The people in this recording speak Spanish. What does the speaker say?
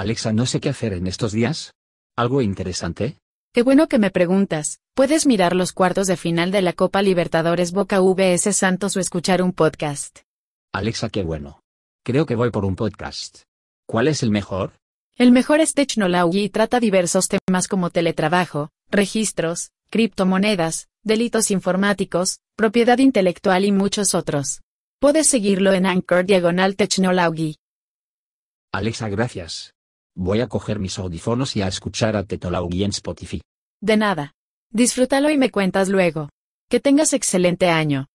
Alexa, no sé qué hacer en estos días. ¿Algo interesante? Qué bueno que me preguntas. Puedes mirar los cuartos de final de la Copa Libertadores Boca VS Santos o escuchar un podcast. Alexa, qué bueno. Creo que voy por un podcast. ¿Cuál es el mejor? El mejor es Technology y trata diversos temas como teletrabajo, registros, criptomonedas, delitos informáticos, propiedad intelectual y muchos otros. Puedes seguirlo en Anchor Diagonal Technology. Alexa, gracias. Voy a coger mis audífonos y a escuchar a Technology en Spotify. De nada. Disfrútalo y me cuentas luego. Que tengas excelente año.